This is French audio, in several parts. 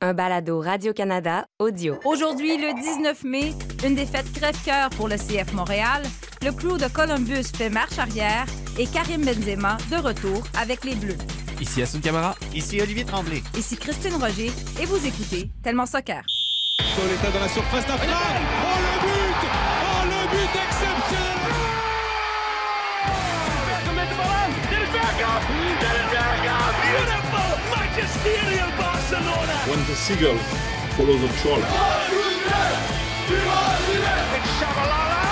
un balado Radio-Canada audio. Aujourd'hui, le 19 mai, une défaite crève-cœur pour le CF Montréal. Le clou de Columbus fait marche arrière et Karim Benzema de retour avec les Bleus. Ici Assun Camara. Ici Olivier Tremblay. Ici Christine Roger et vous écoutez Tellement Soccer. Soleta dans la surface d'affaire. Oh le but Oh le but magisterial Barcelona When the seagull follows the trawler. It's Shabalala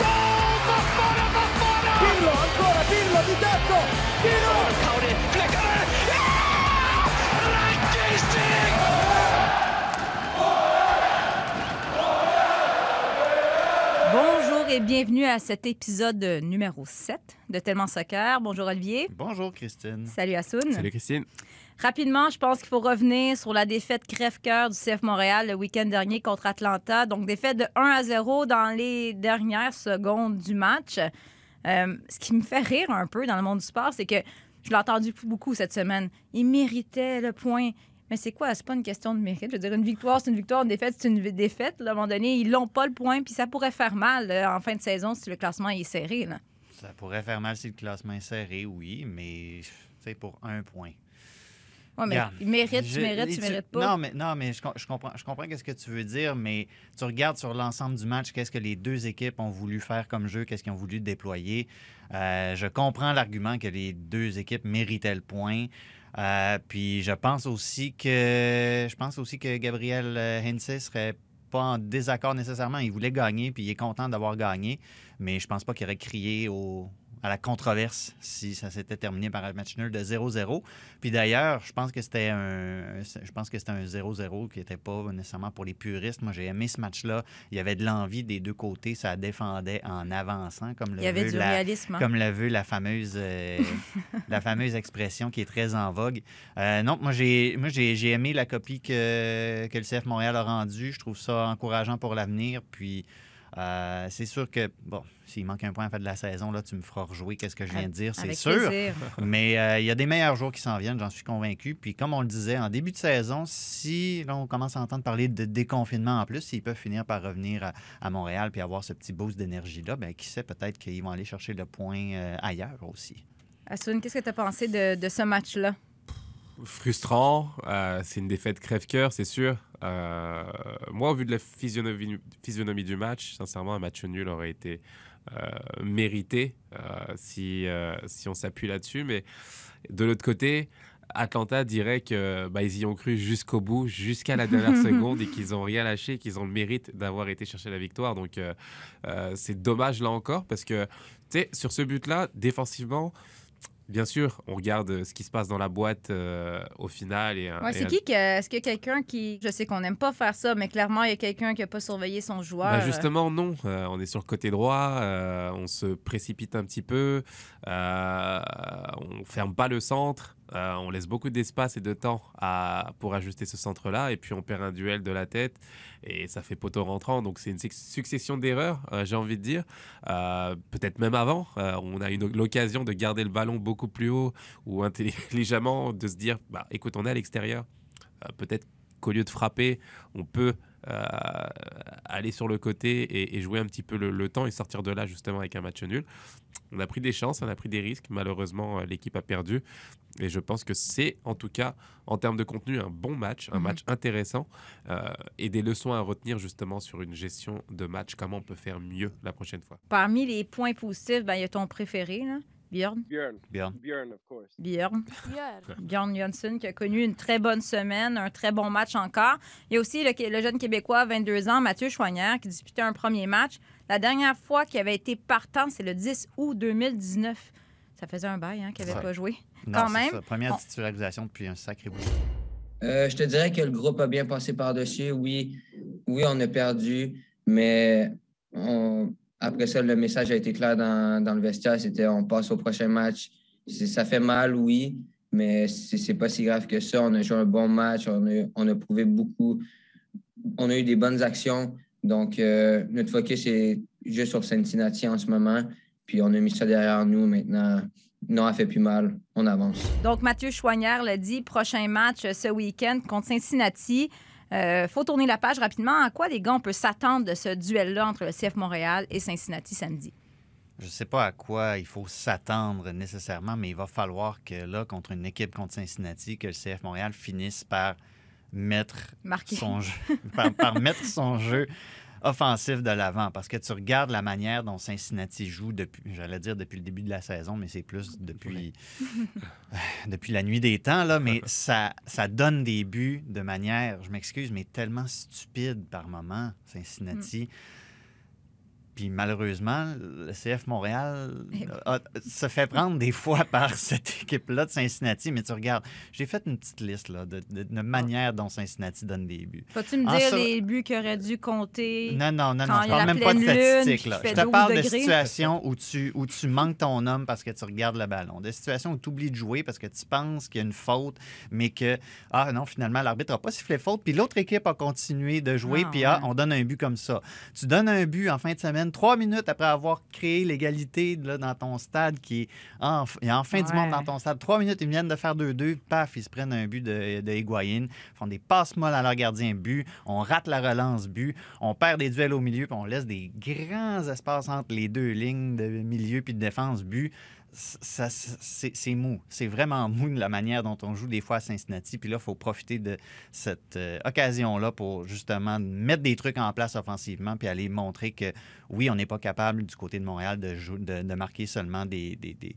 Goal Bafana Bafana Pirlo ancora Pirlo di tetto Pirlo Caudi flickare Ranking Bonjour et bienvenue à cet épisode numéro 7 de Tellement Soccer. Bonjour Olivier. Bonjour Christine. Salut Assoun. Salut Christine. Rapidement, je pense qu'il faut revenir sur la défaite crève-cœur du CF Montréal le week-end dernier contre Atlanta. Donc, défaite de 1 à 0 dans les dernières secondes du match. Euh, ce qui me fait rire un peu dans le monde du sport, c'est que je l'ai entendu beaucoup cette semaine. Il méritait le point. Mais c'est quoi? C'est pas une question de mérite. Je veux dire, une victoire, c'est une victoire, une défaite, c'est une défaite. À un moment donné, ils l'ont pas le point, puis ça pourrait faire mal là, en fin de saison si le classement est serré. Ça pourrait faire mal si le classement est serré, oui, mais c'est pour un point. Ouais, mais mérite, je- tu mérites, tu mérites pas. Non, mais, non, mais je, com- je comprends, je comprends ce que tu veux dire, mais tu regardes sur l'ensemble du match, qu'est-ce que les deux équipes ont voulu faire comme jeu, qu'est-ce qu'ils ont voulu déployer. Euh, je comprends l'argument que les deux équipes méritaient le point. Euh, puis je pense aussi que je pense aussi que Gabriel euh, Hensey serait pas en désaccord nécessairement. Il voulait gagner, puis il est content d'avoir gagné, mais je pense pas qu'il aurait crié au, à la controverse si ça s'était terminé par un match nul de 0-0. Puis d'ailleurs, je pense que c'était un je pense que c'était un 0-0 qui n'était pas nécessairement pour les puristes. Moi, j'ai aimé ce match-là. Il y avait de l'envie des deux côtés, ça défendait en avançant comme le il y avait veut du la, réalisme. hein. comme le veut la fameuse, euh, la fameuse expression qui est très en vogue. Euh, non, moi, j'ai, moi j'ai, j'ai aimé la copie que, que le CF Montréal a rendue. Je trouve ça encourageant pour l'avenir. Puis, euh, c'est sûr que, bon, s'il manque un point à la fin de la saison, là, tu me feras rejouer qu'est-ce que je viens de dire, c'est sûr. plaisir. Mais euh, il y a des meilleurs jours qui s'en viennent, j'en suis convaincu. Puis comme on le disait, en début de saison, si là, on commence à entendre parler de déconfinement en plus, s'ils peuvent finir par revenir à, à Montréal puis avoir ce petit boost d'énergie-là, ben qui sait, peut-être qu'ils vont aller chercher le point euh, ailleurs aussi. Assoun, qu'est-ce que tu as pensé de, de ce match-là? Frustrant. euh, c'est une défaite crève-cœur, c'est sûr. Euh, moi, au vu de la physionomie, physionomie du match, sincèrement, un match nul aurait été euh, mérité euh, si, si on s'appuie là-dessus. Mais de l'autre côté, Atlanta dirait que bah, ils y ont cru jusqu'au bout, jusqu'à la dernière seconde, et qu'ils n'ont rien lâché, qu'ils ont le mérite d'avoir été chercher la victoire. Donc, euh, c'est dommage là encore parce que, tu sais, sur ce but-là, défensivement. Bien sûr, on regarde euh, ce qui se passe dans la boîte euh, au final. Et, un- Ouais, et c'est qui que. Est-ce qu'il y a quelqu'un qui. Je sais qu'on n'aime pas faire ça, mais clairement, il y a quelqu'un qui n'a pas surveillé son joueur. Bah, justement, non. Euh, on est sur le côté droit, euh, on se précipite un petit peu, euh, on ferme pas le centre, euh, on laisse beaucoup d'espace et de temps pour ajuster ce centre-là, et puis on perd un duel de la tête, et ça fait poteau rentrant. Donc c'est une suc- succession d'erreurs, euh, j'ai envie de dire. Euh, Peut-être même avant, on a eu l'occasion de garder le ballon beaucoup plus haut, ou intelligemment de se dire, bah, écoute, on est à l'extérieur. Peut-être qu'au lieu de frapper, on peut aller sur le côté et, et jouer un petit peu le, le temps et sortir de là justement avec un match nul. On a pris des chances, on a pris des risques. Malheureusement, euh, l'équipe a perdu. Et je pense que c'est, en tout cas, en termes de contenu, un bon match, un Mhm. match intéressant euh, et des leçons à retenir justement sur une gestion de match, comment on peut faire mieux la prochaine fois? Parmi les points positifs, ben, il y a ton préféré, là, Björn? Björn. Björn. Björn, of course. Björn. Björn Johnson qui a connu une très bonne semaine, un très bon match encore. Il y a aussi le, le jeune Québécois, 22 ans, Mathieu Choignard, qui disputait un premier match. La dernière fois qu'il avait été partant, c'est le 10 août 2019. Ça faisait un bail hein, qu'il n'avait pas joué. Non, Quand c'est même, ça. Première on- titularisation depuis un sacré bout. Euh, je te dirais que le groupe a bien passé par-dessus. Oui, oui, on a perdu, mais on- après ça, le message a été clair dans, dans le vestiaire. C'était on passe au prochain match. Ça fait mal, oui, mais c'est pas si grave que ça. On a joué un bon match. On a, on a prouvé beaucoup. On a eu des bonnes actions. Donc, euh, notre focus est juste sur Cincinnati en ce moment. Puis on a mis ça derrière nous. Maintenant, non, elle fait plus mal. On avance. Donc, Mathieu Choignard l'a dit, prochain match ce week-end contre Cincinnati. Euh, faut tourner la page rapidement. À quoi, les gars, on peut s'attendre de ce duel-là entre le CF Montréal et Cincinnati samedi? Je ne sais pas à quoi il faut s'attendre nécessairement, mais il va falloir que là, contre une équipe contre Cincinnati, que le CF Montréal finisse par mettre Marqué. son jeu, par, par mettre son jeu offensif de l'avant. Parce que tu regardes la manière dont Cincinnati joue depuis, j'allais dire depuis le début de la saison, mais c'est plus depuis, depuis la nuit des temps, là, mais ça, ça donne des buts de manière, je m'excuse, mais tellement stupide par moment, Cincinnati. Puis malheureusement, le CF Montréal a- se fait prendre des fois par cette équipe-là de Cincinnati. Mais tu regardes, j'ai fait une petite liste là, de, de, de manière dont Cincinnati donne des buts. Peux-tu me En dire ça- les buts qu'il aurait dû compter? Non, non, non, non. Je parle même pas de statistiques. Là. Je te parle 12 de situations où tu, où tu manques ton homme parce que tu regardes le ballon. De situations où tu oublies de jouer parce que tu penses qu'il y a une faute, mais que, ah non, finalement, l'arbitre n'a pas sifflé faute. Puis l'autre équipe a continué de jouer, Ah, puis ah, ouais. on donne un but comme ça. Tu donnes un but en fin de semaine, trois minutes après avoir créé l'égalité dans ton stade qui est en, enfin du monde dans ton stade. Trois minutes, ils viennent de faire 2-2, paf, ils se prennent un but de, de Higuaín, font des passes molles à leur gardien but, on rate la relance but, on perd des duels au milieu, puis on laisse des grands espaces entre les deux lignes de milieu puis de défense but. Ça, c'est mou. C'est vraiment mou de la manière dont on joue des fois à Cincinnati. Puis là, il faut profiter de cette euh, occasion-là pour justement mettre des trucs en place offensivement puis aller montrer que oui, on n'est pas capable du côté de Montréal de, jou- de, de marquer seulement des, des, des,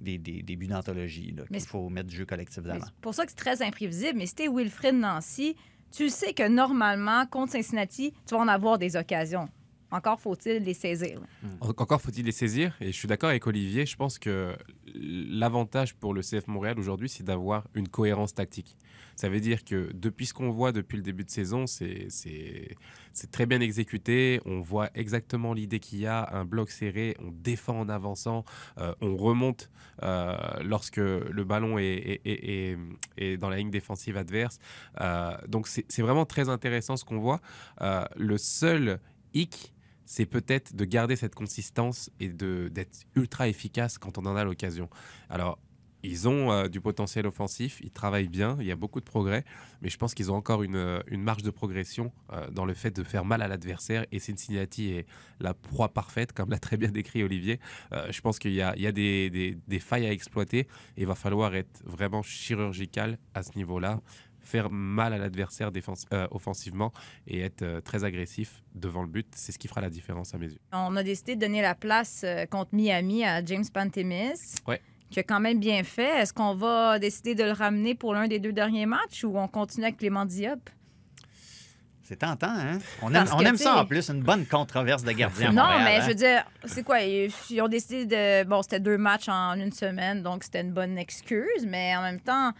des, des- des buts d'anthologie. c'est- faut mettre du jeu collectif d'avant. C'est pour ça que c'est très imprévisible. Mais si t'es Wilfred Nancy, tu sais que normalement, contre Cincinnati, tu vas en avoir des occasions. Encore faut-il les saisir. En- Encore faut-il les saisir. Et je suis d'accord avec Olivier. Je pense que l'avantage pour le CF Montréal aujourd'hui, c'est d'avoir une cohérence tactique. Ça veut dire que depuis ce qu'on voit depuis le début de saison, c'est c'est- c'est très bien exécuté. On voit exactement l'idée qu'il y a, un bloc serré, on défend en avançant, euh, on remonte euh, lorsque le ballon est, est- est- est- est dans la ligne défensive adverse. Euh, donc c'est c'est vraiment très intéressant ce qu'on voit. Euh, le seul hic, c'est peut-être de garder cette consistance et d'être ultra efficace quand on en a l'occasion. Alors, ils ont euh, du potentiel offensif, ils travaillent bien, il y a beaucoup de progrès, mais je pense qu'ils ont encore une, euh, marge de progression euh, dans le fait de faire mal à l'adversaire. Et Cincinnati est la proie parfaite, comme l'a très bien décrit Olivier. Je pense qu'il y a, des- des failles à exploiter et il va falloir être vraiment chirurgical à ce niveau-là faire mal à l'adversaire euh, offensivement et être euh, très agressif devant le but, c'est ce qui fera la différence à mes yeux. On a décidé de donner la place euh, contre Miami à James Pantemis. Ouais. Qui a quand même bien fait. Est-ce qu'on va décider de le ramener pour l'un des deux derniers matchs ou on continue avec Clément Diop? C'est tentant, hein? On aime, on ça en plus, une bonne controverse de gardien Non, Montréal, mais hein? je veux dire, c'est quoi? Ils ils ont décidé de. Bon, c'était deux matchs en une semaine, donc c'était une bonne excuse, mais en même temps,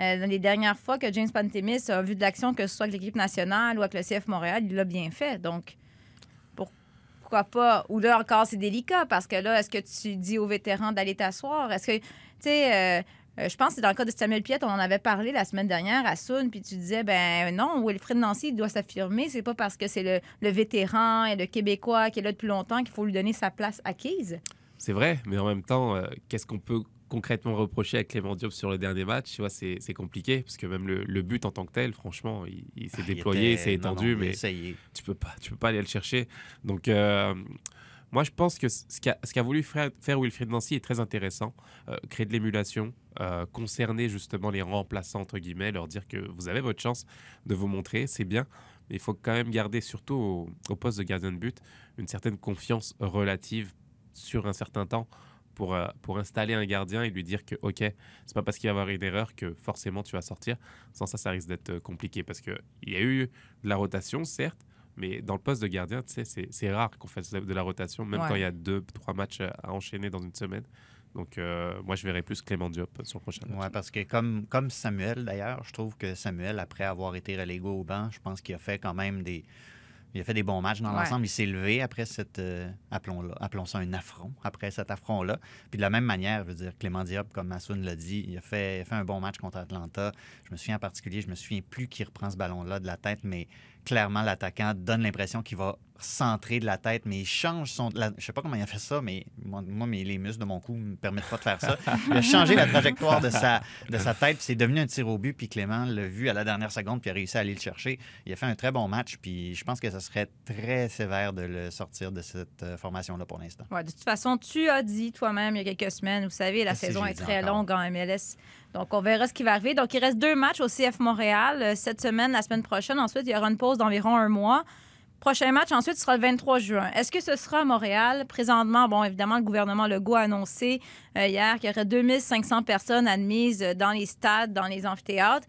euh, dans les dernières fois que James Pantemis a vu de l'action, que ce soit avec l'équipe nationale ou avec le CF Montréal, il l'a bien fait. Donc, pour- pourquoi pas? Ou là encore, c'est délicat parce que là, est-ce que tu dis aux vétérans d'aller t'asseoir? Est-ce que, tu sais, euh, euh, je pense que c'est dans le cas de Samuel Piette, on en avait parlé la semaine dernière à Soun, puis tu disais, ben non, Wilfred Nancy doit s'affirmer. C'est pas parce que c'est le, vétéran et le Québécois qui est là depuis longtemps qu'il faut lui donner sa place acquise. C'est vrai, mais en même temps, qu'est-ce qu'on peut concrètement reprocher à Clément Diop sur le dernier match Tu vois, c'est c'est compliqué, parce que même le, le but en tant que tel, franchement, il, il s'est Ah, déployé, il était- s'est non, étendu, non, mais tu peux pas, tu peux pas aller le chercher. Donc, euh, moi, je pense que ce qu'a ce qu'a voulu faire, faire Wilfried Nancy est très intéressant. Euh, créer de l'émulation, euh, concerner justement les remplaçants, entre guillemets, leur dire que vous avez votre chance de vous montrer, c'est bien. Mais il faut quand même garder, surtout au, au poste de gardien de but, une certaine confiance relative sur un certain temps pour, euh, pour installer un gardien et lui dire que, OK, c'est pas parce qu'il va y avoir une erreur que forcément tu vas sortir. Sans ça, ça risque d'être euh, compliqué parce qu'il y a eu de la rotation, certes, mais dans le poste de gardien, c'est- rare qu'on fasse de la rotation, même Ouais. quand il y a deux, trois matchs à enchaîner dans une semaine. Donc, euh, moi, je verrais plus Clément Diop sur le prochain match. Ouais, parce que comme, comme Samuel, d'ailleurs, je trouve que Samuel, après avoir été relégué au banc, je pense qu'il a fait quand même des. Il a fait des bons matchs dans Ouais. l'ensemble. Il s'est levé après cette. euh, appelons, appelons ça un affront, après cet affront-là. Puis de la même manière, je veux dire, Clément Diop, comme Massoun l'a dit, il a, fait, il a fait un bon match contre Atlanta. Je me souviens en particulier, je me souviens plus qui reprend ce ballon-là de la tête, mais clairement, l'attaquant donne l'impression qu'il va centré de la tête, mais il change son. la- je sais pas comment il a fait ça, mais moi, moi, mes- les muscles de mon cou me permettent pas de faire ça. Il a changé la trajectoire de sa, de sa tête, puis c'est devenu un tir au but, puis Clément l'a vu à la dernière seconde, puis a réussi à aller le chercher. Il a fait un très bon match, puis je pense que ce serait très sévère de le sortir de cette euh, formation-là pour l'instant. Ouais, de toute façon, tu as dit toi-même il y a quelques semaines, vous savez, la saison est très encore? longue en MLS. Donc, on verra ce qui va arriver. Donc, il reste deux matchs au CF Montréal euh, cette semaine, la semaine prochaine. Ensuite, il y aura une pause d'environ un mois. Prochain match, ensuite, sera le 23 juin. Est-ce que ce sera à Montréal? Présentement, bon, évidemment, le gouvernement Legault a annoncé euh, hier qu'il y aurait 2500 personnes admises euh, dans les stades, dans les amphithéâtres.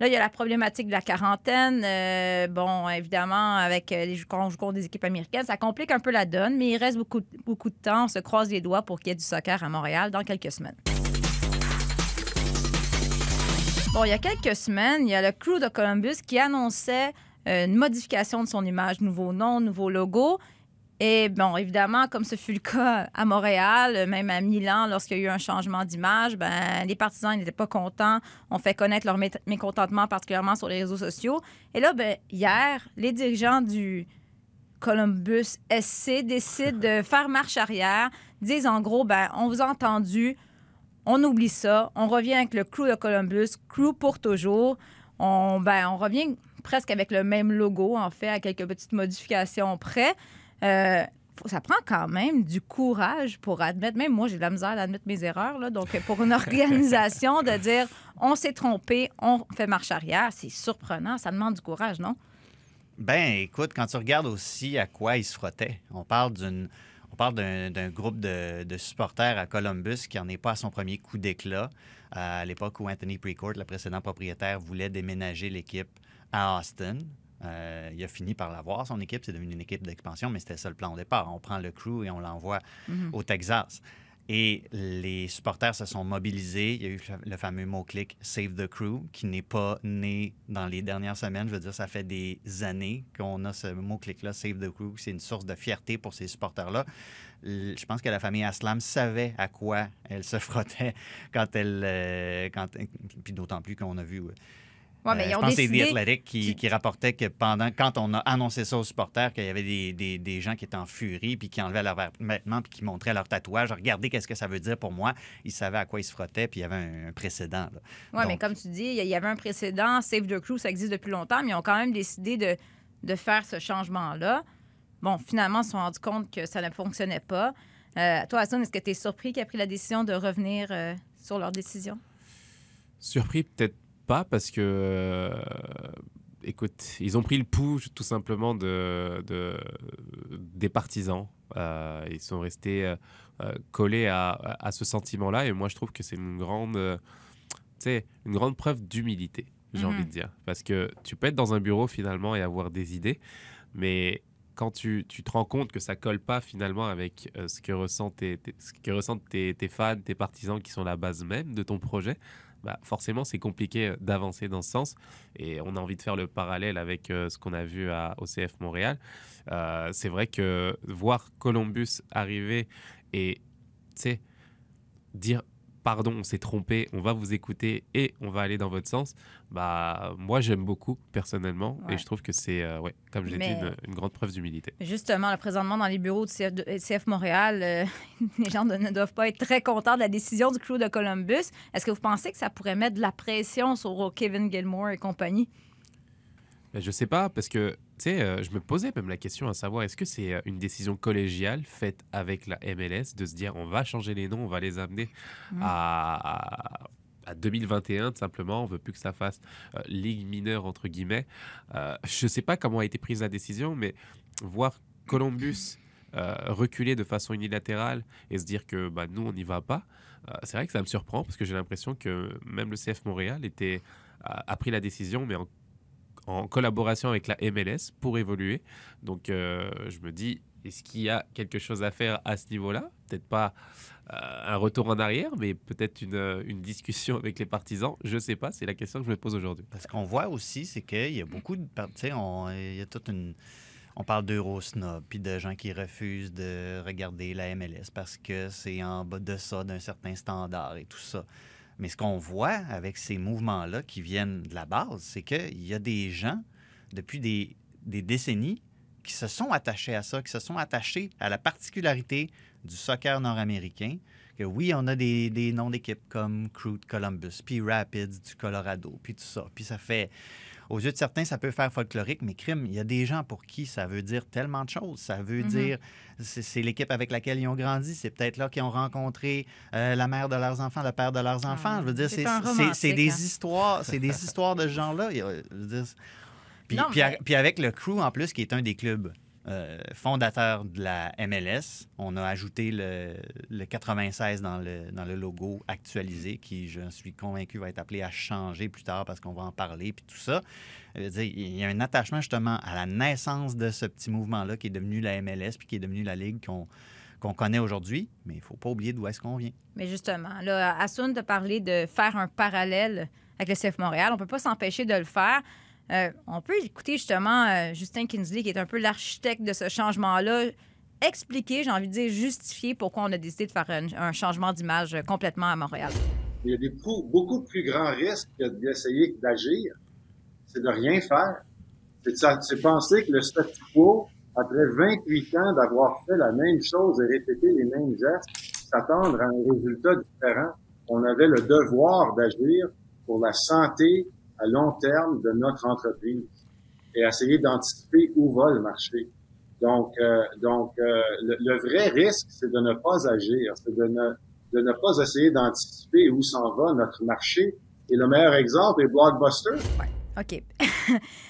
Là, il y a la problématique de la quarantaine. Euh, bon, évidemment, avec les quand des équipes américaines, ça complique un peu la donne, mais il reste beaucoup, beaucoup de temps. On se croise les doigts pour qu'il y ait du soccer à Montréal dans quelques semaines. Bon, il y a quelques semaines, il y a le crew de Columbus qui annonçait une modification de son image, nouveau nom, nouveau logo. Et bon, évidemment, comme ce fut le cas à Montréal, euh, même à Milan, lorsqu'il y a eu un changement d'image, ben, les partisans n'étaient pas contents. On fait connaître leur mé- mécontentement, particulièrement sur les réseaux sociaux. Et là, ben, hier, les dirigeants du Columbus SC décident de faire marche arrière, disent en gros, ben, on vous a entendu, on oublie ça, on revient avec le crew de Columbus, crew pour toujours. On, ben, on revient presque avec le même logo, en fait, à quelques petites modifications près. Euh, ça prend quand même du courage pour admettre, même moi j'ai de la misère d'admettre mes erreurs, là, donc pour une organisation de dire on s'est trompé, on fait marche arrière, c'est surprenant, ça demande du courage, non? Ben, écoute, quand tu regardes aussi à quoi ils se frottaient, on parle d'une. On parle d'un groupe de, de supporters à Columbus qui n'en est pas à son premier coup d'éclat. À l'époque où Anthony Precourt, le précédent propriétaire, voulait déménager l'équipe à Austin. Euh, il a fini par l'avoir, son équipe. C'est devenu une équipe d'expansion, mais c'était ça le plan au départ. On prend le crew et on l'envoie au Texas. Et les supporters se sont mobilisés. Il y a eu le fameux mot-clic Save the Crew, qui n'est pas né dans les dernières semaines. Je veux dire, ça fait des années qu'on a ce mot-clic-là, Save the Crew. C'est une source de fierté pour ces supporters-là. Je pense que la famille Aslam savait à quoi elle se frottait quand elle. euh, puis d'autant plus qu'on a vu. Ouais, mais euh, ils je ont pense que c'est décidé. The Athletic qui, qui- rapportait que pendant, quand on a annoncé ça aux supporters, qu'il y avait des, des- des gens qui étaient en furie, puis qui enlevaient leurs vêtements, puis qui montraient leur tatouage. Regardez qu'est-ce que ça veut dire pour moi. Ils savaient à quoi ils se frottaient, puis il y avait un, un précédent. Oui, mais comme tu dis, il y- il y avait un précédent, Save the Crew, ça existe depuis longtemps, mais ils ont quand même décidé de, de faire ce changement-là. Bon, finalement, ils se sont rendus compte que ça ne fonctionnait pas. Euh, toi, Hassan, est-ce que tu es surpris qu'ils aient pris la décision de revenir euh, sur leur décision? Surpris, peut-être pas, parce que. euh, écoute, ils ont pris le pouls tout simplement de, de- des partisans. Euh, ils sont restés euh, collés à, à ce sentiment-là. Et moi, je trouve que c'est une grande, une grande preuve d'humilité, j'ai Mhm. envie de dire. Parce que tu peux être dans un bureau finalement et avoir des idées, mais quand tu, tu te rends compte que ça colle pas finalement avec euh, ce que ressentent, tes, tes- ce que ressentent tes, tes fans, tes partisans qui sont la base même de ton projet, bah, forcément c'est compliqué euh, d'avancer dans ce sens. Et on a envie de faire le parallèle avec euh, ce qu'on a vu à OCF Montréal. Euh, c'est vrai que voir Columbus arriver et dire pardon, on s'est trompé, on va vous écouter et on va aller dans votre sens, bah moi j'aime beaucoup personnellement Ouais. et je trouve que c'est euh, ouais, comme je l'ai Mais- dit une, une grande preuve d'humilité. Justement, là, présentement, dans les bureaux du CF, de- CF Montréal, euh, les gens de- ne doivent pas être très contents de la décision du crew de Columbus. Est-ce que vous pensez que ça pourrait mettre de la pression sur Kevin Gilmore et compagnie? Ben, je sais pas, parce que, tu sais, euh, je me posais même la question à savoir, est-ce que c'est euh, une décision collégiale faite avec la MLS de se dire, on va changer les noms, on va les amener Mhm. à, à 2021, tout simplement, on veut plus que ça fasse euh, ligue mineure, entre guillemets. Euh, je sais pas comment a été prise la décision, mais voir Columbus euh, reculer de façon unilatérale et se dire que bah, nous, on n'y va pas, euh, c'est vrai que ça me surprend, parce que j'ai l'impression que même le CF Montréal était, a, a pris la décision, mais en en collaboration avec la MLS pour évoluer. Donc euh, je me dis, est-ce qu'il y a quelque chose à faire à ce niveau-là? Peut-être pas euh, un retour en arrière, mais peut-être une, euh, discussion avec les partisans. Je sais pas, c'est la question que je me pose aujourd'hui. Parce qu'on voit aussi, c'est qu'il y a beaucoup de. on- il y a toute une. On parle d'Eurosnob, puis de gens qui refusent de regarder la MLS parce que c'est en bas de ça, d'un certain standard et tout ça. Mais ce qu'on voit avec ces mouvements-là qui viennent de la base, c'est qu'il y a des gens, depuis des, décennies, qui se sont attachés à ça, qui se sont attachés à la particularité du soccer nord-américain. Que oui, on a des, noms d'équipes comme Crew Columbus, puis Rapids du Colorado, puis tout ça. Puis ça fait, aux yeux de certains, ça peut faire folklorique, mais crime, il y a des gens pour qui ça veut dire tellement de choses. Ça veut Mhm. dire, c'est l'équipe avec laquelle ils ont grandi. C'est peut-être là qu'ils ont rencontré euh, la mère de leurs enfants, le père de leurs enfants. Ah, je veux dire, c'est des hein. histoires, c'est des histoires de ce genre-là. Il y a- je veux dire, puis, Non, puis, mais- a- puis avec le Crew, en plus, qui est un des clubs euh, fondateurs de la MLS, on a ajouté le, le 96 dans le, dans le logo actualisé, qui, je suis convaincu, va être appelé à changer plus tard parce qu'on va en parler, puis tout ça. Dire, Il y a un attachement justement à la naissance de ce petit mouvement-là qui est devenu la MLS, puis qui est devenu la Ligue qu'on qu'on connaît aujourd'hui, mais il ne faut pas oublier d'où est-ce qu'on vient. Mais justement, là, Assoun t'a parlé de faire un parallèle avec le CF Montréal. On peut pas s'empêcher de le faire. Euh, on peut écouter justement euh, Justin Kinsley, qui est un peu l'architecte de ce changement-là, expliquer, j'ai envie de dire justifier pourquoi on a décidé de faire un, changement d'image complètement à Montréal. Il y a des beaucoup, beaucoup plus grands risques que d'essayer d'agir. C'est de rien faire. C'est de sa- c'est penser que le statu quo, après 28 ans d'avoir fait la même chose et répété les mêmes gestes, s'attendre à un résultat différent. On avait le devoir d'agir pour la santé à long terme de notre entreprise et essayer d'anticiper où va le marché. Donc, euh, donc euh, le, le vrai risque, c'est de ne pas agir, c'est de ne, de ne pas essayer d'anticiper où s'en va notre marché. Et le meilleur exemple est Blockbuster. OK.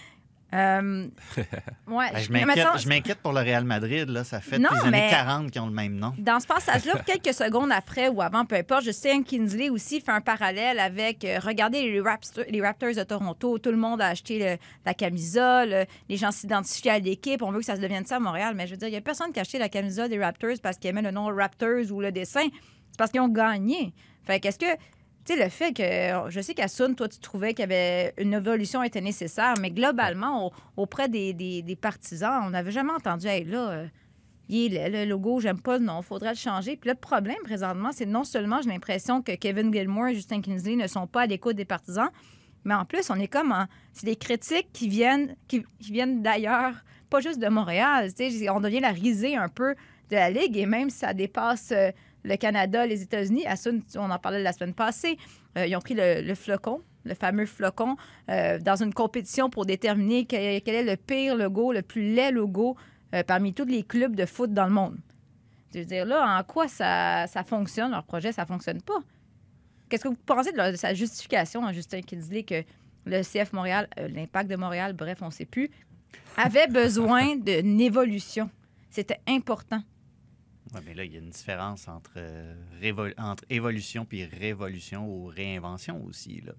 Euh, ouais, Ben, je m'inquiète mettons- je m'inquiète pour le Real Madrid. Là. Ça fait Non, les années mais- 40 qui ont le même nom. Dans ce passage-là, quelques secondes après ou avant, peu importe, Justin Kinsley aussi fait un parallèle avec, euh, regardez les, Raptors- les Raptors de Toronto, tout le monde a acheté le- la camisole, les gens s'identifient à l'équipe, on veut que ça se devienne ça à Montréal, mais je veux dire, il n'y a personne qui a acheté la camisole des Raptors parce qu'il aimait le nom Raptors ou le dessin, c'est parce qu'ils ont gagné. Fait qu'est-ce que, tu sais, le fait que, je sais qu'à Sun, toi, tu trouvais qu'il y avait une évolution était nécessaire, mais globalement, au- auprès des, des- partisans, on n'avait jamais entendu, hey, là, euh, il est le logo, j'aime pas le nom, faudrait le changer. Puis le problème présentement, c'est non seulement j'ai l'impression que Kevin Gilmore et Justin Kinsley ne sont pas à l'écoute des partisans, mais en plus, on est comme en- c'est des critiques qui viennent qui, viennent d'ailleurs, pas juste de Montréal. On devient la risée un peu de la ligue et même ça dépasse euh, le Canada, les États-Unis, on en parlait la semaine passée, euh, ils ont pris le, flocon. Le fameux flocon, euh, dans une compétition pour déterminer quel, est le pire logo, le plus laid logo euh, parmi tous les clubs de foot dans le monde. Je veux dire, là, en quoi ça, ça fonctionne, leur projet, ça fonctionne pas? Qu'est-ce que vous pensez de, sa justification, hein, Justin Kinsley, que le CF Montréal, l'impact de Montréal, bref, on ne sait plus, avait besoin d'une évolution? C'était important. Ouais, mais là, il y a une différence entre, euh, entre évolution puis révolution ou réinvention aussi. Là.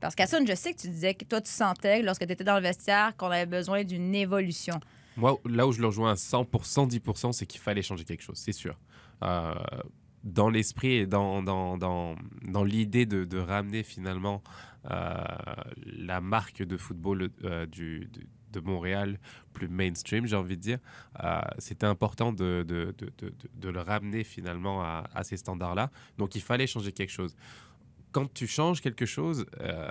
Parce ça, je sais que tu disais que toi, tu sentais, lorsque tu étais dans le vestiaire, qu'on avait besoin d'une évolution. Moi, là où je le rejoins à 100%, 10%, c'est qu'il fallait changer quelque chose, c'est sûr. Euh, dans l'esprit et dans, dans, dans, dans l'idée de, de ramener finalement euh, la marque de football euh, du, de, Montréal plus mainstream, j'ai envie de dire, euh, c'était important de, de, de, de, de le ramener finalement à, à ces standards-là. Donc il fallait changer quelque chose. Quand tu changes quelque chose, euh,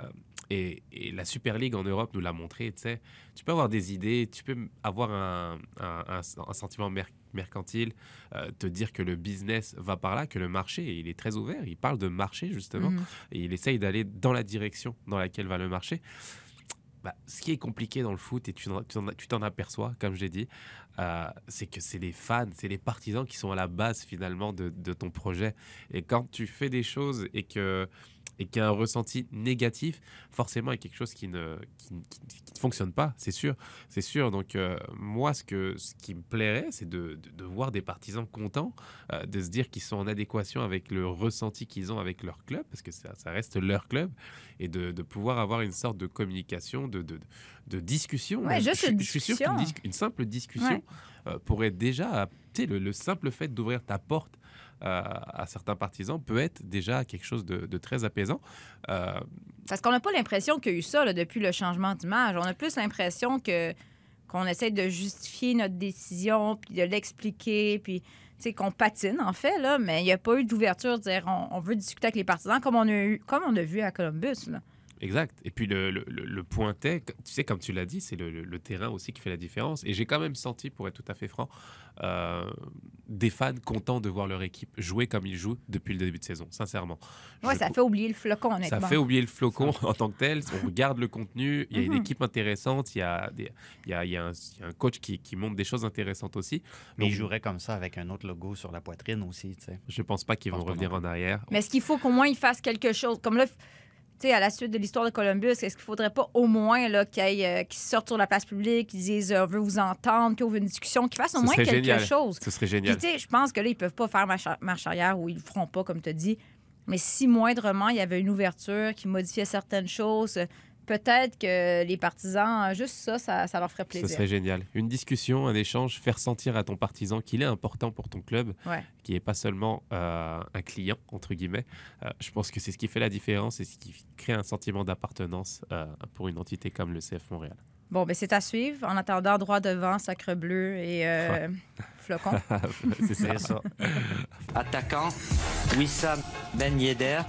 et, et la Super League en Europe nous l'a montré, tu sais, tu peux avoir des idées, tu peux avoir un, un- un- un sentiment mer- mercantile, euh, te dire que le business va par là, que le marché, il est très ouvert, il parle de marché justement, Mhm. et il essaye d'aller dans la direction dans laquelle va le marché. Bah, ce qui est compliqué dans le foot, et tu t'en- aperçois, comme je l'ai dit, euh, c'est que c'est les fans, c'est les partisans qui sont à la base finalement de ton projet. Et quand tu fais des choses et que et a un ressenti négatif, forcément, il y a quelque chose qui ne, qui, qui- qui ne fonctionne pas, c'est sûr. C'est sûr. Donc, euh, moi, ce, que, ce qui me plairait, c'est de, de- de voir des partisans contents, euh, de se dire qu'ils sont en adéquation avec le ressenti qu'ils ont avec leur club, parce que ça, ça reste leur club, et de, de pouvoir avoir une sorte de communication, de, de, de discussion. Ouais, juste je, une je suis sûr qu'une dis- simple discussion euh, pourrait déjà, tu sais, le, le simple fait d'ouvrir ta porte euh, à certains partisans peut être déjà quelque chose de, très apaisant. Euh, Parce qu'on n'a pas l'impression qu'il y a eu ça depuis le changement d'image. On a plus l'impression que qu'on essaie de justifier notre décision, puis de l'expliquer, puis qu'on patine, en fait, là, mais il n'y a pas eu d'ouverture dire on, on veut discuter avec les partisans comme on a, eu, comme on a vu à Columbus. Exact. Et puis le, le, le- pointet, tu sais, comme tu l'as dit, c'est le, le- le terrain aussi qui fait la différence. Et j'ai quand même senti, pour être tout à fait franc, euh, des fans contents de voir leur équipe jouer comme ils jouent depuis le début de saison, sincèrement. Ouais, Je ça fait oublier le flocon, honnêtement. ça fait oublier le flocon en tant que tel. On regarde le contenu. Il y a une Mhm. équipe intéressante. Il y a, des, il y a, il y a un, il y a un coach qui, qui montre des choses intéressantes aussi. Mais Donc, il jouerait comme ça avec un autre logo sur la poitrine aussi, tu sais. je pense pas qu'ils vont revenir en arrière. Mais est-ce qu'il faut qu'au moins il fasse quelque chose? Comme là, sais, à la suite de l'histoire de Columbus, est-ce qu'il faudrait pas au moins là, qu'il aille, euh, qu'il sorte sur la place publique, qu'ils disent euh, on veut vous entendre, qu'ils ouvre une discussion, qu'ils fassent au moins quelque génial. chose? Ce serait génial. tu sais, je pense que là, ils peuvent pas faire marche, marche arrière ou ils le feront pas, comme tu as dit. Mais si moindrement, il y avait une ouverture qui modifiait certaines choses, peut-être que les partisans, juste ça, ça, ça leur ferait Ce plaisir. serait génial. Une discussion, un échange, faire sentir à ton partisan qu'il est important pour ton club, Ouais. qui n'est pas seulement euh, un client, entre guillemets. Euh, je pense que c'est ce qui fait la différence et ce qui crée un sentiment d'appartenance euh, pour une entité comme le CF Montréal. Bon, ben c'est à suivre. En attendant, droit devant, sacre bleu et euh, flocon. c'est ça. C'est ça. Attaquant, Wissam Ben Yedder,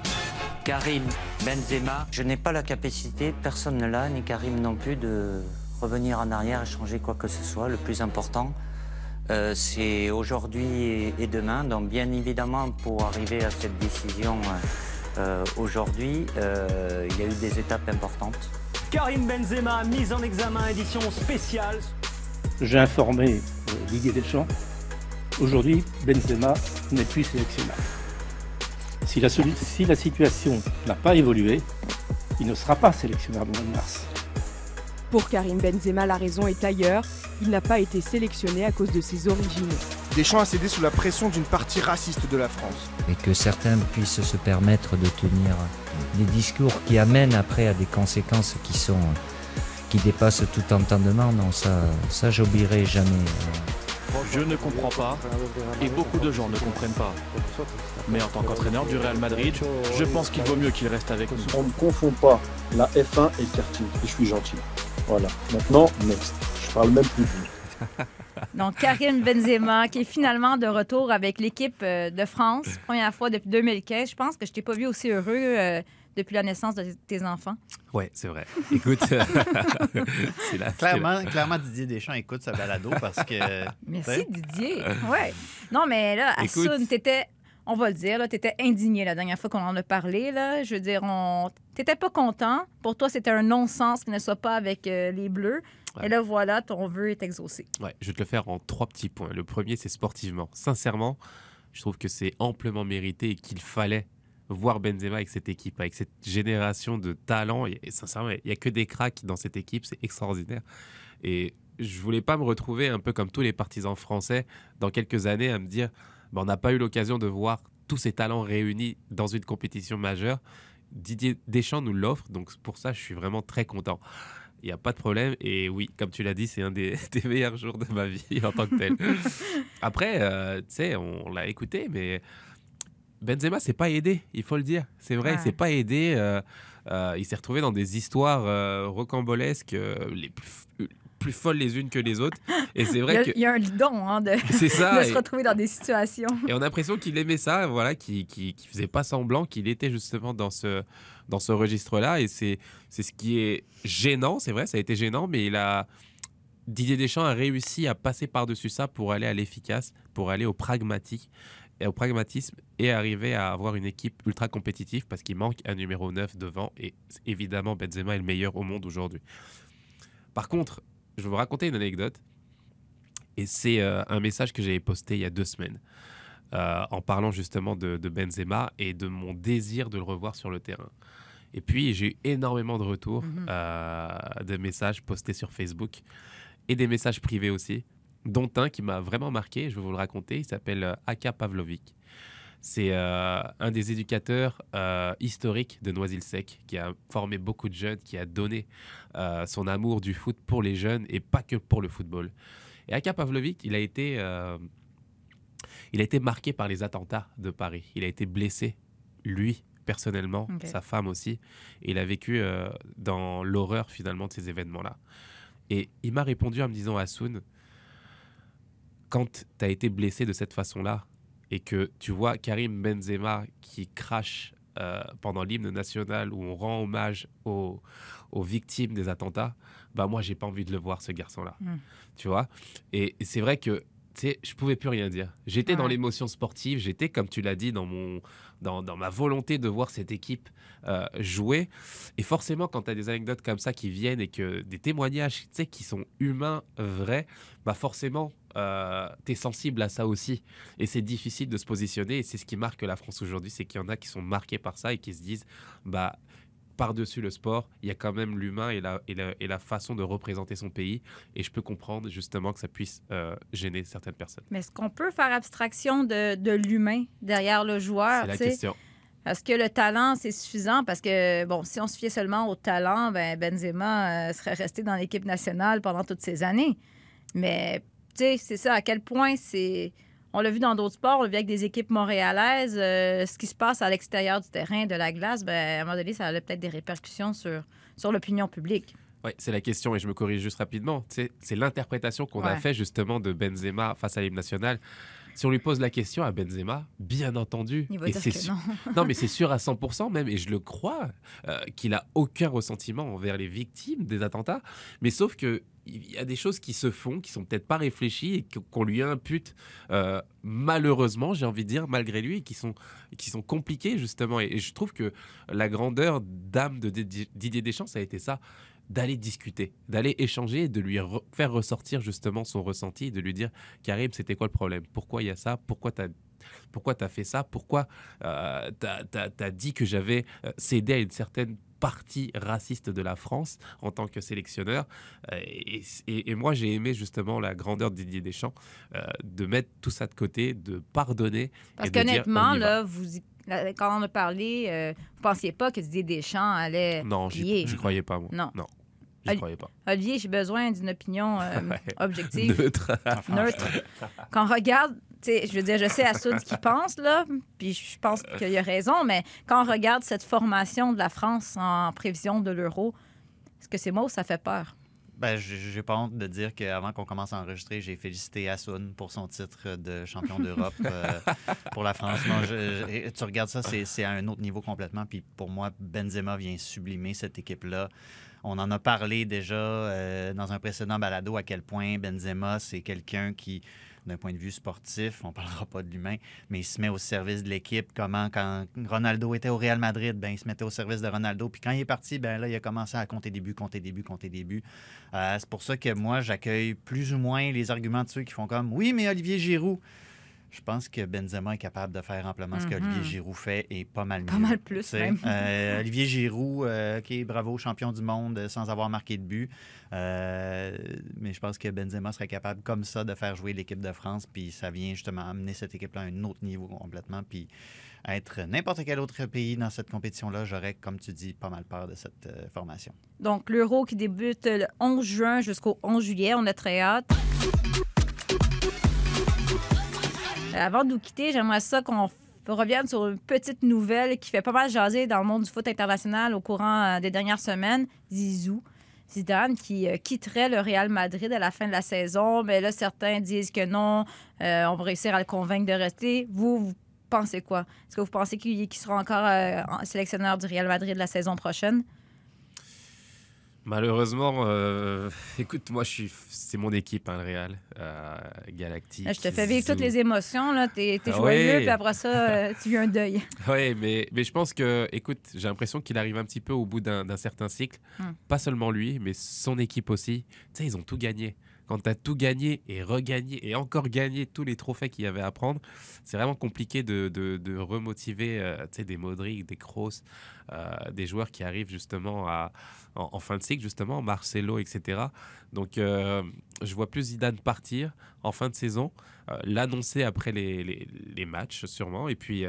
Karim Benzema. Je n'ai pas la capacité, personne ne l'a, ni Karim non plus, de revenir en arrière et changer quoi que ce soit. Le plus important, euh, c'est aujourd'hui et, et demain. Donc bien évidemment, pour arriver à cette décision euh, euh, aujourd'hui, euh, il y a eu des étapes importantes. Karim Benzema, mise en examen, édition spéciale. J'ai informé euh, Didier Deschamps. Aujourd'hui, Benzema n'est plus sélectionnable. Si la, solu- si la situation n'a pas évolué, il ne sera pas sélectionnable au mois de mars. Pour Karim Benzema, la raison est ailleurs. Il n'a pas été sélectionné à cause de ses origines. Deschamps a cédé sous la pression d'une partie raciste de la France. et que certains puissent se permettre de tenir des discours qui amènent après à des conséquences qui sont qui dépassent tout entendement. Non, ça, ça j'oublierai jamais. Je ne comprends pas et beaucoup de gens ne comprennent pas. Mais en tant qu'entraîneur du Real Madrid, je pense qu'il vaut mieux qu'il reste avec nous. On ne confond pas la F1 et le karting. Et je suis gentil. Voilà. Maintenant, next. Je parle même plus de. Donc, Karim Benzema, qui est finalement de retour avec l'équipe euh, de France, première fois depuis 2015. Je pense que je t'ai pas vu aussi heureux euh, depuis la naissance de tes enfants. Ouais, c'est vrai. Écoute, c'est la- Clairement, clairement, Didier Deschamps écoute sa balado parce que. Merci, tu Didier. Ouais. Non, mais là. Assoun, t'étais, on va le dire, là, t'étais indigné la dernière fois qu'on en a parlé. Là. Je veux dire, on... t'étais pas content. Pour toi, c'était un non-sens qu'il ne soit pas avec euh, les Bleus. Ouais. Et là, voilà, ton vœu est exaucé. Ouais, je vais te le faire en trois petits points. Le premier, c'est sportivement. Sincèrement, je trouve que c'est amplement mérité et qu'il fallait voir Benzema avec cette équipe, avec cette génération de talents. Et, et sincèrement, il n'y a que des cracks dans cette équipe, c'est extraordinaire. Et je voulais pas me retrouver un peu comme tous les partisans français dans quelques années à me dire, bah, on n'a pas eu l'occasion de voir tous ces talents réunis dans une compétition majeure. Didier Deschamps nous l'offre, donc pour ça, je suis vraiment très content. Il n'y a pas de problème. Et oui, comme tu l'as dit, c'est un des, des meilleurs jours de ma vie en tant que tel. Après, euh, tu sais, on, l'a écouté, mais Benzema s'est pas aidé, il faut le dire. C'est vrai, il Ouais. s'est pas aidé. euh, euh, il s'est retrouvé dans des histoires euh, rocambolesques, les plus, plus folles les unes que les autres. Et c'est Il y, vrai a, que. il y a un don hein, de, C'est ça, de se et- retrouver dans des situations. Et on a l'impression qu'il aimait ça, voilà, qu'il qui, faisait pas semblant, qu'il était justement dans ce, dans ce registre-là. Et c'est c'est ce qui est gênant, c'est vrai, ça a été gênant, mais il a. Didier Deschamps a réussi à passer par-dessus ça pour aller à l'efficace, pour aller au pragmatique, et au pragmatisme et arriver à avoir une équipe ultra compétitive parce qu'il manque un numéro 9 devant et évidemment Benzema est le meilleur au monde aujourd'hui. Par contre, je vais vous raconter une anecdote et c'est euh, un message que j'avais posté il y a deux semaines euh, en parlant justement de, de Benzema et de mon désir de le revoir sur le terrain. Et puis j'ai eu énormément de retours, Mhm. euh, de messages postés sur Facebook et des messages privés aussi, dont un qui m'a vraiment marqué, je vais vous le raconter, il s'appelle euh, Aka Pavlovic. C'est euh, un des éducateurs euh, historiques de Noisy-le-Sec qui a formé beaucoup de jeunes, qui a donné euh, son amour du foot pour les jeunes et pas que pour le football. Et Aka Pavlovic, il a été, il a été marqué par les attentats de Paris. Il a été blessé, lui, personnellement, sa femme aussi. Et il a vécu dans l'horreur finalement de ces événements-là. Et il m'a répondu en me disant, Hassoun, quand tu as été blessé de cette façon-là et que tu vois Karim Benzema qui crache euh, pendant l'hymne national où on rend hommage aux, aux victimes des attentats, bah moi j'ai pas envie de le voir ce garçon-là, Mm. tu vois? Et c'est vrai que tu sais, je pouvais plus rien dire. J'étais dans l'émotion sportive, j'étais comme tu l'as dit dans mon dans, dans ma volonté de voir cette équipe euh, jouer. Et forcément, quand tu as des anecdotes comme ça qui viennent et que des témoignages tu sais, qui sont humains, vrais, bah forcément, tu es sensible à ça aussi. Et c'est difficile de se positionner. Et c'est ce qui marque la France aujourd'hui, c'est qu'il y en a qui sont marqués par ça et qui se disent, bah par-dessus le sport, il y a quand même l'humain et la, et, la, et la façon de représenter son pays. Et je peux comprendre justement que ça puisse euh, gêner certaines personnes. Mais est-ce qu'on peut faire abstraction de, de l'humain derrière le joueur? C'est la question. Est-ce que le talent, c'est suffisant? Parce que, bon, si on se fiait seulement au talent, ben Benzema euh, serait resté dans l'équipe nationale pendant toutes ces années. Mais, tu sais, c'est ça, à quel point c'est... On l'a vu dans d'autres sports, on l'a vu avec des équipes montréalaises. euh, ce qui se passe à l'extérieur du terrain, de la glace, ben, à un moment donné, ça a peut-être des répercussions sur, sur l'opinion publique. Oui, c'est la question et je me corrige juste rapidement. C'est l'interprétation qu'on a fait justement de Benzema face à l'hymne national. Si on lui pose la question à Benzema, bien entendu, Il va et dire c'est que sûr- non. non, mais c'est sûr à 100% même, et je le crois, euh, qu'il a aucun ressentiment envers les victimes des attentats. Mais sauf que il y a des choses qui se font, qui sont peut-être pas réfléchies et qu'on lui impute euh, malheureusement, j'ai envie de dire, malgré lui, et qui sont, qui sont compliquées justement. Et, je trouve que la grandeur d'âme de Didier Deschamps, ça a été ça d'aller discuter, d'aller échanger de lui re- faire ressortir justement son ressenti, de lui dire Karim, c'était quoi le problème? Pourquoi il y a ça? Pourquoi tu as pourquoi tu as fait ça? Pourquoi euh, tu as, dit que j'avais euh, cédé à une certaine partie raciste de la France en tant que sélectionneur Euh, et, et- et moi, j'ai aimé justement la grandeur de Didier Deschamps, euh, de mettre tout ça de côté, de pardonner. Parce qu'honnêtement, là, vous, y- là, quand on a parlé, euh, vous pensiez pas que Didier Deschamps allait Non, j'y croyais pas, moi. Non. Non, Oli- croyais pas. Olivier, j'ai besoin d'une opinion euh, objective. Neutre. Neutre. Quand on regarde, sais, je veux dire, je sais à Soud ce qu'il pense, là, puis je pense qu'il a raison, mais quand on regarde cette formation de la France en prévision de l'euro, est-ce que c'est moi ou ça fait peur? Ben, j'ai pas honte de dire qu'avant qu'on commence à enregistrer, j'ai félicité Assoun pour son titre de champion d'Europe euh, pour la France. Non, je- je- tu regardes ça, c'est c'est à un autre niveau complètement. Puis pour moi, Benzema vient sublimer cette équipe-là. On en a parlé déjà euh, dans un précédent balado à quel point Benzema, c'est quelqu'un qui, d'un point de vue sportif, on parlera pas de l'humain, mais il se met au service de l'équipe. Comment, quand Ronaldo était au Real Madrid, ben, il se mettait au service de Ronaldo. Puis quand il est parti, ben, là, il a commencé à compter des buts, compter des buts, compter des buts. Euh, c'est pour ça que moi, j'accueille plus ou moins les arguments de ceux qui font comme Oui, mais Olivier Giroud. Je pense que Benzema est capable de faire amplement ce Mhm. qu'Olivier Giroud fait et pas mal mieux. Pas mal plus, même. Euh, Olivier Giroud, euh, OK, bravo, champion du monde euh, sans avoir marqué de but. Euh, mais je pense que Benzema serait capable comme ça de faire jouer l'équipe de France. Puis ça vient justement amener cette équipe-là à un autre niveau complètement. Puis être n'importe quel autre pays dans cette compétition-là, j'aurais, comme tu dis, pas mal peur de cette euh, formation. Donc, l'euro qui débute le 11 juin jusqu'au 11 juillet, on a très hâte. Euh, Avant de nous quitter, j'aimerais ça qu'on revienne sur une petite nouvelle qui fait pas mal jaser dans le monde du foot international au courant euh, des dernières semaines. Zizou. Zidane qui euh, quitterait le Real Madrid à la fin de la saison. Mais là, certains disent que non, on va réussir à le convaincre de rester. Vous, vous pensez quoi? Est-ce que vous pensez qu'il sera encore en- sélectionneur du Real Madrid la saison prochaine? Malheureusement, euh, écoute, moi, je suis, c'est mon équipe, hein, le Real, euh, Galactique. Là, je te fais vivre toutes les émotions. Là. T'es, t'es Ah joyeux, ouais. puis après ça, euh, tu vis un deuil. Oui, mais, mais je pense que, écoute, j'ai l'impression qu'il arrive un petit peu au bout d'un d'un certain cycle. Hmm. Pas seulement lui, mais son équipe aussi. Tu sais, ils ont tout gagné. Quand tu tout gagné et regagné et encore gagné tous les trophées qu'il y avait à prendre, c'est vraiment compliqué de, de, de remotiver euh, des Modric, des Kroos, euh, des joueurs qui arrivent justement à, en, fin de cycle, justement, Marcelo, etc. Donc, euh, je vois plus Zidane partir en fin de saison, euh, l'annoncer après les, les, les matchs, sûrement, et puis.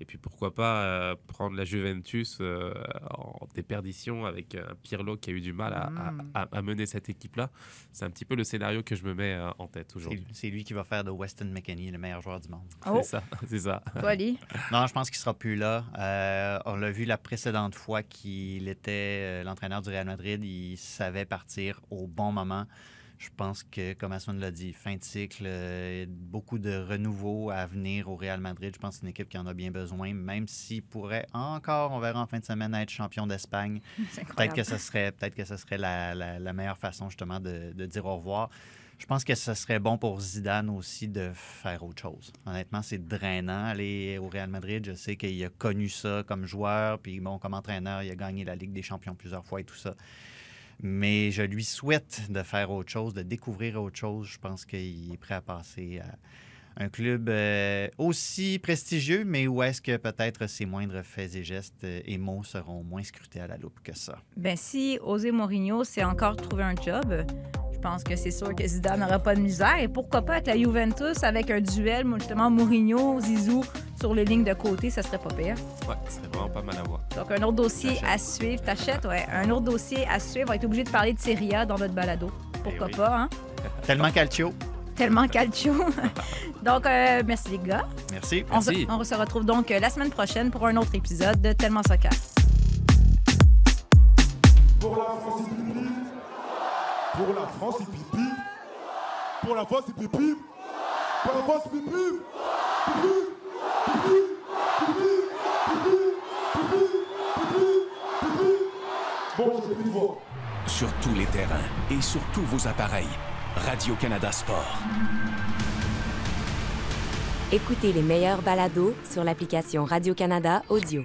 Euh, et puis pourquoi pas euh, prendre la Juventus euh, en déperdition avec un Pirlo qui a eu du mal à, à- à- à mener cette équipe-là. C'est un petit peu le scénario que je me mets euh, en tête aujourd'hui. C'est lui qui va faire de Weston McKennie le meilleur joueur du monde. Oh. C'est ça, c'est ça. Toi, Ali? Non, je pense qu'il sera plus là. Euh, on l'a vu la précédente fois qu'il était euh, l'entraîneur du Real Madrid. Il savait partir au bon moment. Je pense que, comme Aswan l'a dit, fin de cycle, euh, beaucoup de renouveau à venir au Real Madrid. Je pense que c'est une équipe qui en a bien besoin, même s'il pourrait encore, on verra en fin de semaine, être champion d'Espagne. Peut-être que ce serait, peut que ce serait la, la- la meilleure façon, justement, de, de dire au revoir. Je pense que ce serait bon pour Zidane aussi de faire autre chose. Honnêtement, c'est drainant aller au Real Madrid. Je sais qu'il a connu ça comme joueur, puis bon, comme entraîneur, il a gagné la Ligue des Champions plusieurs fois et tout ça. Mais je lui souhaite de faire autre chose, de découvrir autre chose. Je pense qu'il est prêt à passer à un club euh, aussi prestigieux, mais où est-ce que peut-être ses moindres faits et gestes euh, et mots seront moins scrutés à la loupe que ça. Ben, si José Mourinho s'est encore trouvé un job, je pense que c'est sûr que Zidane n'aura pas de misère. Et pourquoi pas avec la Juventus, avec un duel, justement, Mourinho-Zizou sur les lignes de côté, ça serait pas pire. Ouais, ce serait vraiment pas mal à voir. Donc, un autre dossier à suivre. T'achètes, ouais. Un autre dossier à suivre. On va être obligé de parler de Serie A dans notre balado. Pourquoi Eh oui. pas, hein? Tellement calcio. Tellement calcio. donc, euh, merci les gars. Merci. On se, on se retrouve donc euh, la semaine prochaine pour un autre épisode de Tellement Soccer. Pour la France, c'est pipi. Pour la France, c'est pipi. Pour la France, c'est pipi. Pour la France, c'est pipi. Pipi. Pipi. Pipi. Pipi. Sur tous les terrains et sur tous vos appareils. Radio-Canada Sport. Écoutez les meilleurs balados sur l'application Radio-Canada Audio.